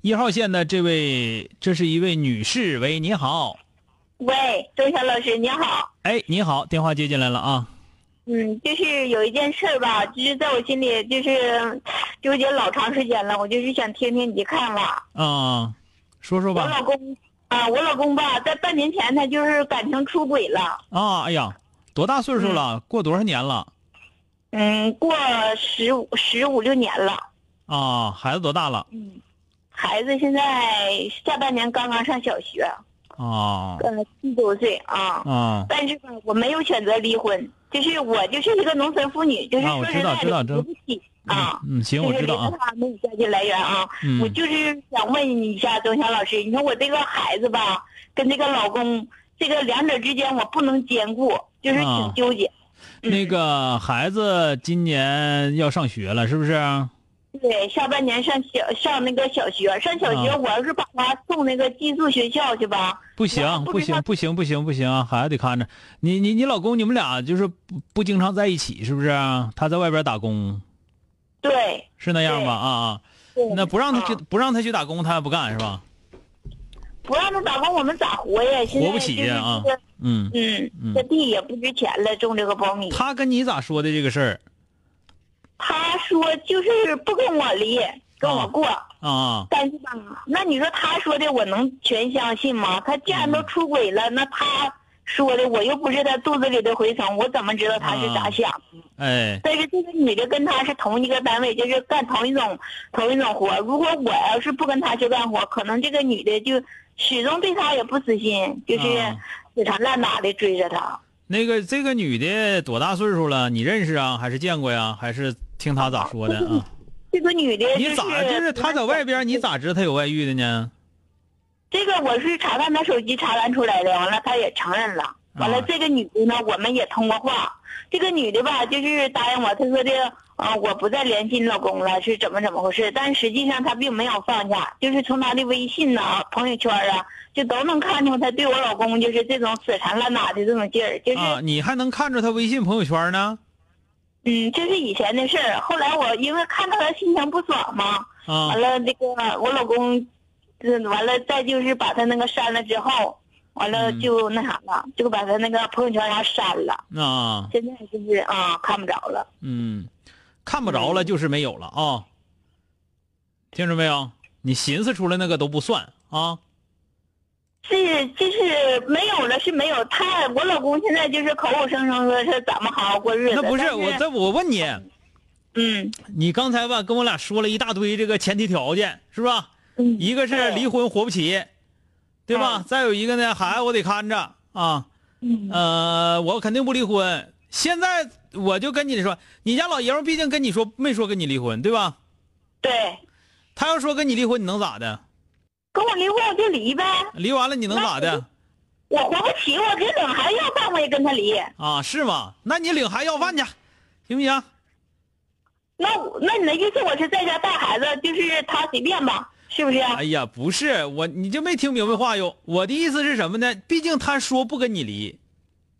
一号线的这位，这是一位女士，喂，你好，喂，周晓老师，你好。哎，你好，电话接进来了啊。嗯，就是有一件事儿吧，就是在我心里就是纠结老长时间了，我就是想听听你的看法。啊，说说吧我。老公啊，我老公吧，在半年前他就是感情出轨了。啊，哎呀，多大岁数了？过多少年了？嗯，过十五十五六年了。啊，孩子多大了？嗯，孩子现在下半年刚刚上小学，啊呃，七周岁啊。啊但是吧，我没有选择离婚，就是我就是一个农村妇女，就是说实在知道知道知道的，扶不起啊。嗯，行，我知道啊没有家庭来源啊。嗯我就是想问你一下，周强老师，你说我这个孩子吧，跟这个老公，这个两者之间我不能兼顾，就是啊挺纠结。嗯那个孩子今年要上学了，是不是？对，下半年上小上那个小学，上小学，啊我要是把他送那个寄宿学校去吧，不行，不行，不行，不行，不行，孩子得看着。你你你老公，你们俩就是不不经常在一起，是不是？他在外边打工，对，是那样吧？啊啊，那不让他去啊，不让他去打工，他也不干是吧？不让他打工，我们咋活呀？活不起呀啊嗯，嗯嗯，这地也不值钱了，种这个苞米。他跟你咋说的这个事儿他说就是不跟我离，跟我过。啊？但是吧，那你说他说的我能全相信吗？他既然都出轨了，那他说的我又不是他肚子里的蛔虫，我怎么知道他是咋想？哎，但是这个女的跟他是同一个单位，就是干同一种同一种活。如果我要是不跟他去干活，可能这个女的就始终对他也不死心，就是啊死缠烂打的追着他。那个这个女的多大岁数了？你认识啊？还是见过呀？还是听他咋说的啊？这个女的、就是，你咋就是他在外边，你咋知道他有外遇的呢？这个我是查看他手机查看出来的，完了他也承认了。完了啊，这个女的呢，我们也通过话。这个女的吧，就是答应我，她说的，啊、我不再联系你老公了，是怎么怎么回事？但实际上她并没有放下，就是从她的微信呐、朋友圈啊，就都能看出她对我老公就是这种死缠烂打的这种劲儿，就是、啊，你还能看出他微信朋友圈呢？嗯，这是以前的事儿。后来我因为看到他心情不爽嘛，啊完了，那个我老公，这完了，再就是把他那个删了之后，完了嗯就那啥了，就把他那个朋友圈啥删了。啊，现在就是啊，看不着了。嗯，看不着了就是没有了啊。听着没有？你寻思出来那个都不算啊。是，就是没有了，是没有。他，我老公现在就是口口声声说是咱们好好过日子。那不是但我，这我问你，嗯你刚才吧跟我俩说了一大堆这个前提条件，是吧？嗯，一个是离婚活不起，对吧？嗯再有一个呢，孩子我得看着啊。嗯呃，我肯定不离婚。现在我就跟你说，你家老爷们儿毕竟跟你说没说跟你离婚，对吧？对，他要说跟你离婚，你能咋的？跟我离婚我就离呗。离完了你能咋的？我活不起，我给领孩子要饭我也跟他离。啊，是吗？那你领孩子要饭去，行不行？那我那你的意思我是在家带孩子，就是他随便吧，是不是？哎呀，不是我，你就没听明白话哟。我的意思是什么呢？毕竟他说不跟你离，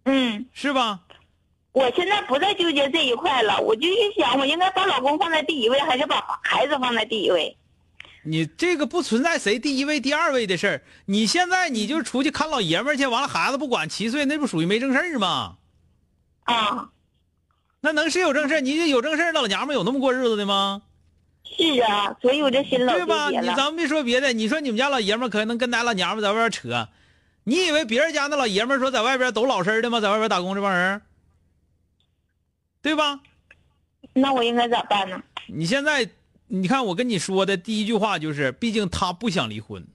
嗯。是吧？我现在不再纠结这一块了，我就是想，我应该把老公放在第一位，还是把孩子放在第一位？你这个不存在谁第一位、第二位的事儿。你现在你就出去看老爷们儿去，完了孩子不管七岁，那不属于没正事儿吗？啊，那能是有正事儿？你这有正事儿，老娘们有那么过日子的吗？是啊，所以我这心老对吧？你咱们别说别的，你说你们家老爷们儿可能跟咱老娘们在外边扯，你以为别人家那老爷们儿说在外边都老实的吗？在外边打工这帮人，对吧？那我应该咋办呢？你现在，你看我跟你说的第一句话就是，毕竟他不想离婚，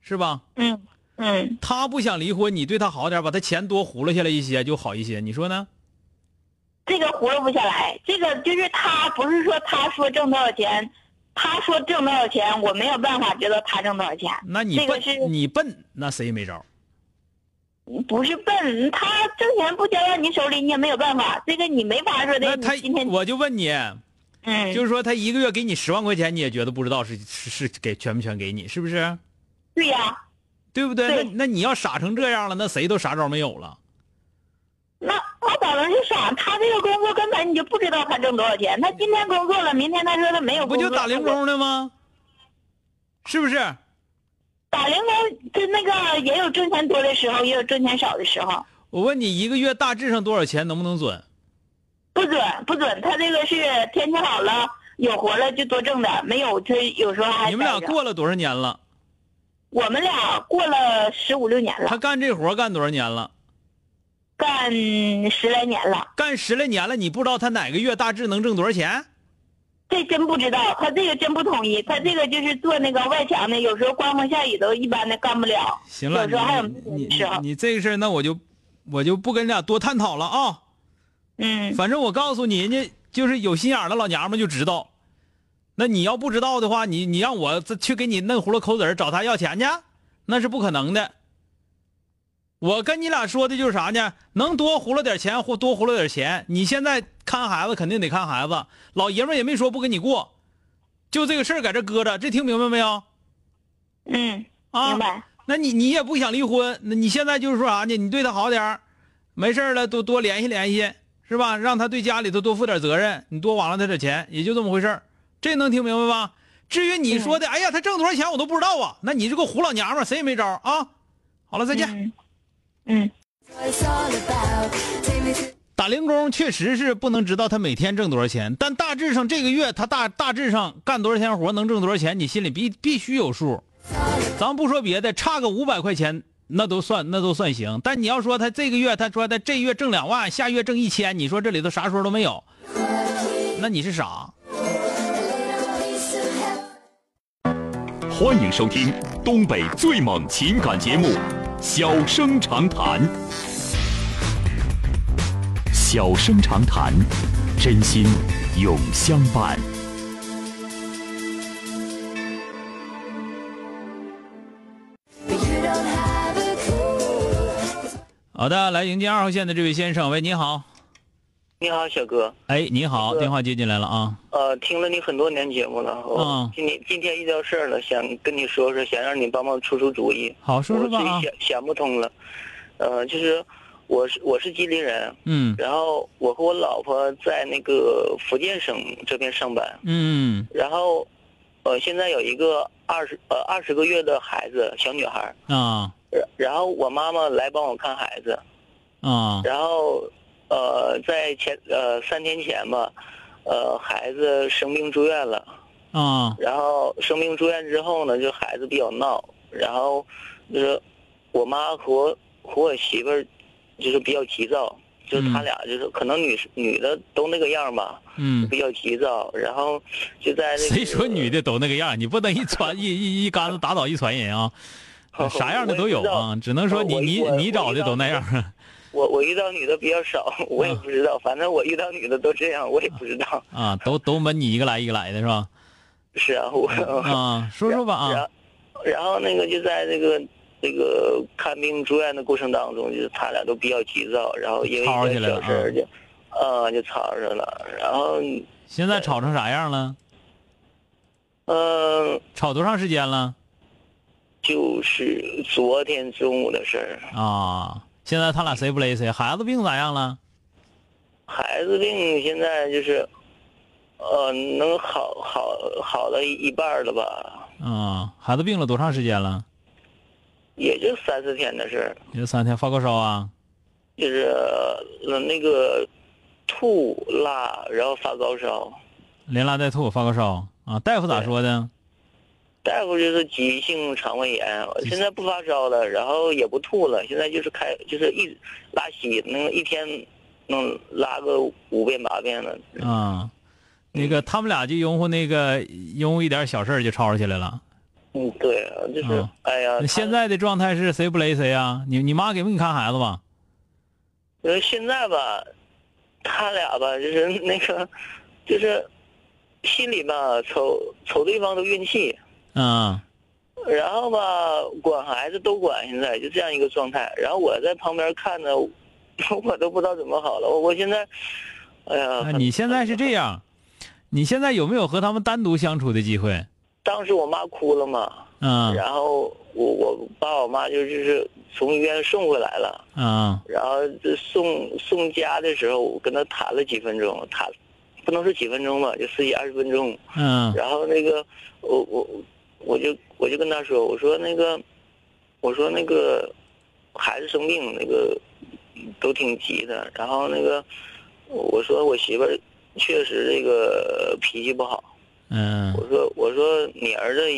是吧？嗯嗯，他不想离婚，你对他好点，把他钱多糊弄下来一些就好一些，你说呢？这个糊弄不下来，这个就是他不是说他说挣多少钱，他说挣多少钱，我没有办法知道他挣多少钱。那你笨，这个是你笨，那谁也没招。不是笨，他挣钱不交到你手里，你也没有办法。这个你没法说的。那他今天，我就问你，嗯，就是说他一个月给你十万块钱，你也觉得不知道是是是给全不全给你，是不是？对呀、对不对？对那那你要傻成这样了，那谁都啥招没有了。那他咋能是傻？他这个工作根本你就不知道他挣多少钱。他今天工作了，明天他说他没有不工作，就打零工的吗？是不是？打零工，就那个也有挣钱多的时候，也有挣钱少的时候。我问你，一个月大致上多少钱，能不能准？不准不准，他这个是天气好了有活了就多挣点，没有他有时候还你们俩过了多少年了？我们俩过了十五六年了他，干这活干多少年了？干十来年了，干十来年了，你不知道他哪个月大致能挣多少钱？这真不知道，他这个真不统一，他这个就是做那个外墙的，有时候刮风下雨都一般的干不了，行了，有时候还有你你你，你这个事儿，那我就我就不跟你俩多探讨了啊。嗯反正我告诉你，人家就是有心眼儿的老娘们就知道。那你要不知道的话，你你让我再去给你嫩葫芦抠子儿找他要钱去，那是不可能的。我跟你俩说的就是啥呢？能多胡了点钱或多胡了点钱。你现在看孩子肯定得看孩子，老爷们也没说不跟你过，就这个事儿在这搁着，这听明白没有？嗯，啊，明白，那你你也不想离婚，那你现在就是说啥呢？你对他好点儿没事儿了多多联系联系，是吧？让他对家里头多负点责任，你多网了他点钱，也就这么回事儿这能听明白吧？至于你说的，哎呀，他挣多少钱我都不知道啊，那你这个胡老娘们谁也没招啊。好了，再见。嗯嗯。打零工确实是不能知道他每天挣多少钱，但大致上这个月他大大致上干多少天活能挣多少钱，你心里必必须有数。咱不说别的，差个五百块钱那都算那都算行。但你要说他这个月他说他这月挣两万，下月挣一千，你说这里头啥说都没有，那你是傻。欢迎收听东北最猛情感节目《小生长谈》。小生长谈，真心永相伴。好的，来迎接二号线的这位先生，喂，你好，你好，小哥。哎，你好，电话接进来了啊，呃，听了你很多年节目了，我嗯今天今天遇到事儿了，想跟你说说，想让你帮忙出出主意。好，说说吧啊我自己，想想不通了，呃，就是我是我是吉林人，嗯。然后我和我老婆在那个福建省这边上班，嗯。然后，呃，现在有一个二十呃二十个月的孩子，小女孩儿，啊然然后我妈妈来帮我看孩子，啊然后，呃，在前呃三天前吧，呃，孩子生病住院了。啊然后生病住院之后呢，就孩子比较闹，然后就是我妈和我和我媳妇儿就是比较急躁，就是他嗯俩就是可能女女的都那个样吧，嗯。比较急躁，然后就在那个谁说女的都那个样？你不能一船一一一竿子打倒一船人啊！啥样的都有啊，只能说你你你找的都那样。我我遇到女的比较少，我也不知道，反正我遇到女的都这样，我也不知道。啊，都都闷你一个来一个来的是吧？是啊，我啊，说说吧啊，然后，那个就在那个这个看病住院的过程当中，就是他俩都比较急躁，然后因为一个吵起来了小事儿就，呃，就吵上了。然后，现在吵成啥样了？嗯、吵多长时间了？就是昨天中午的事儿，啊，现在他俩谁不勒谁？孩子病咋样了？孩子病现在就是，呃，能好好好了一半儿了吧，啊，孩子病了多长时间了？也就三四天的事儿，也就三天，发高烧啊？就是呃那个吐拉，然后发高烧。连拉带吐，发高烧。啊，大夫咋说的？大夫就是急性肠胃炎，现在不发烧了，然后也不吐了，现在就是开就是一拉稀，能一天能拉个五遍八遍了。啊，那个他们俩就拥护那个拥护一点小事儿就吵吵起来了。嗯，对，啊就是、啊哎呀，现在的状态是谁不勒谁啊？你你妈给不给你看孩子吧？呃现在吧，他俩吧就是那个 就是心里吧瞅瞅对方都运气。嗯然后吧，管孩子都管，现在就这样一个状态。然后我在旁边看着，我都不知道怎么好了。我我现在，哎呀，啊，你现在是这样，你现在有没有和他们单独相处的机会？当时我妈哭了嘛，嗯然后我我把我妈就就是从医院送回来了，嗯然后这送送家的时候，我跟她谈了几分钟，谈不能说几分钟吧，就十几二十分钟。嗯。然后那个我我我就我就跟她说，我说那个我说那个孩子生病那个都挺急的，然后那个我说我媳妇儿确实这个脾气不好，嗯。我说我说你儿子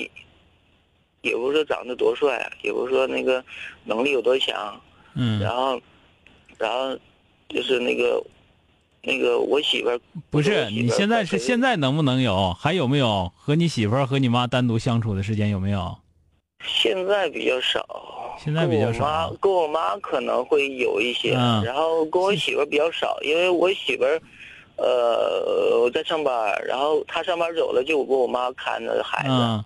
也不是说长得多帅，也不是说那个能力有多强，嗯，然后然后就是那个那个我媳妇儿不是，你现在是现在能不能有？还有没有和你媳妇儿和你妈单独相处的时间有没有？现在比较少，现在比较少。跟我妈跟我妈可能会有一些，嗯。然后跟我媳妇儿比较少，因为我媳妇儿，呃，我在上班，然后他上班走了，就我跟我妈看着孩子。嗯，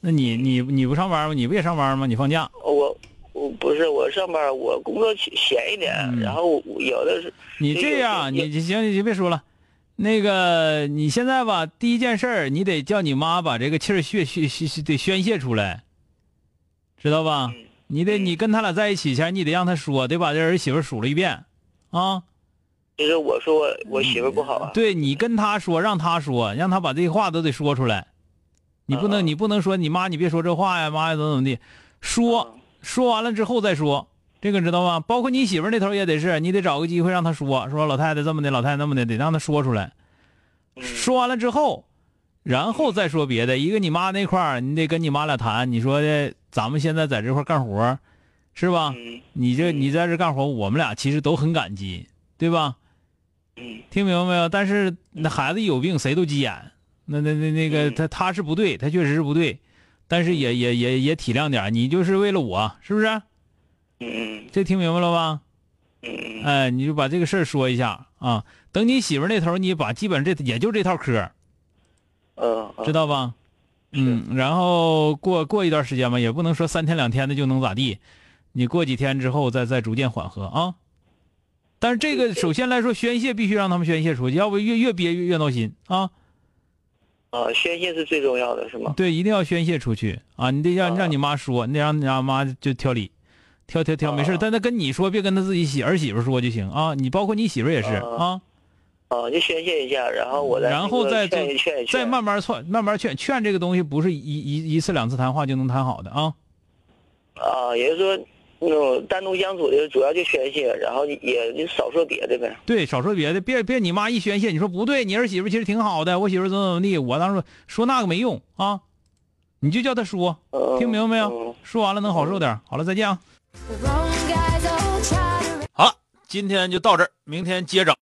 那你你你不上班吗？你不也上班吗？你放假？我我不是我上班，我工作闲一点，嗯然后有的是你这样，有你行，你就别说了。那个，你现在吧，第一件事儿，你得叫你妈把这个气儿宣宣宣得宣泄出来，知道吧？嗯你得你跟他俩在一起前，你得让他说，得把这儿媳妇数了一遍，啊，就是我说我我媳妇不好啊，对你跟他说，让他说，让他把这些话都得说出来。你不能，嗯你不能说你妈，你别说这话呀，妈呀，怎么怎么地，说嗯说完了之后再说，这个知道吗？包括你媳妇那头也得是，你得找个机会让她说，说老太太这么的，老太太那么的，得让她说出来。嗯说完了之后，然后再说别的。一个你妈那块儿，你得跟你妈俩谈，你说的咱们现在在这块干活，是吧？嗯你这嗯你在这干活，我们俩其实都很感激，对吧？嗯听明白没有？但是那孩子有病，谁都急眼。那那那那个嗯他他是不对，他确实是不对，但是也也也也体谅点你就是为了我，是不是？嗯这听明白了吧？哎，你就把这个事儿说一下啊。等你媳妇那头，你把基本这也就这套嗑，嗯，知道吧？嗯，然后过过一段时间吧，也不能说三天两天的就能咋地，你过几天之后再再逐渐缓和啊。但是这个首先来说，宣泄必须让他们宣泄出去，要不越越憋越越闹心啊。啊，宣泄是最重要的，是吗？对，一定要宣泄出去啊！你得让让你妈说，你得让你让妈就挑理，挑挑挑，没事，啊但他跟你说，别跟他自己媳儿媳妇说就行啊。你包括你媳妇也是啊，啊，就宣泄一下，然后我再然后再劝一劝一劝，再慢慢劝，慢慢劝劝这个东西不是一一一次两次谈话就能谈好的啊。啊，也就是说，那种单独相处的主要就宣泄，然后也就少说别的呗。对，少说别的，别别你妈一宣泄，你说不对，你儿媳妇其实挺好的，我媳妇怎么怎么地，我当时说那个没用啊，你就叫她说，嗯，听明白没有？嗯说完了能好受点。好了，再见啊。好了，今天就到这儿，明天接整。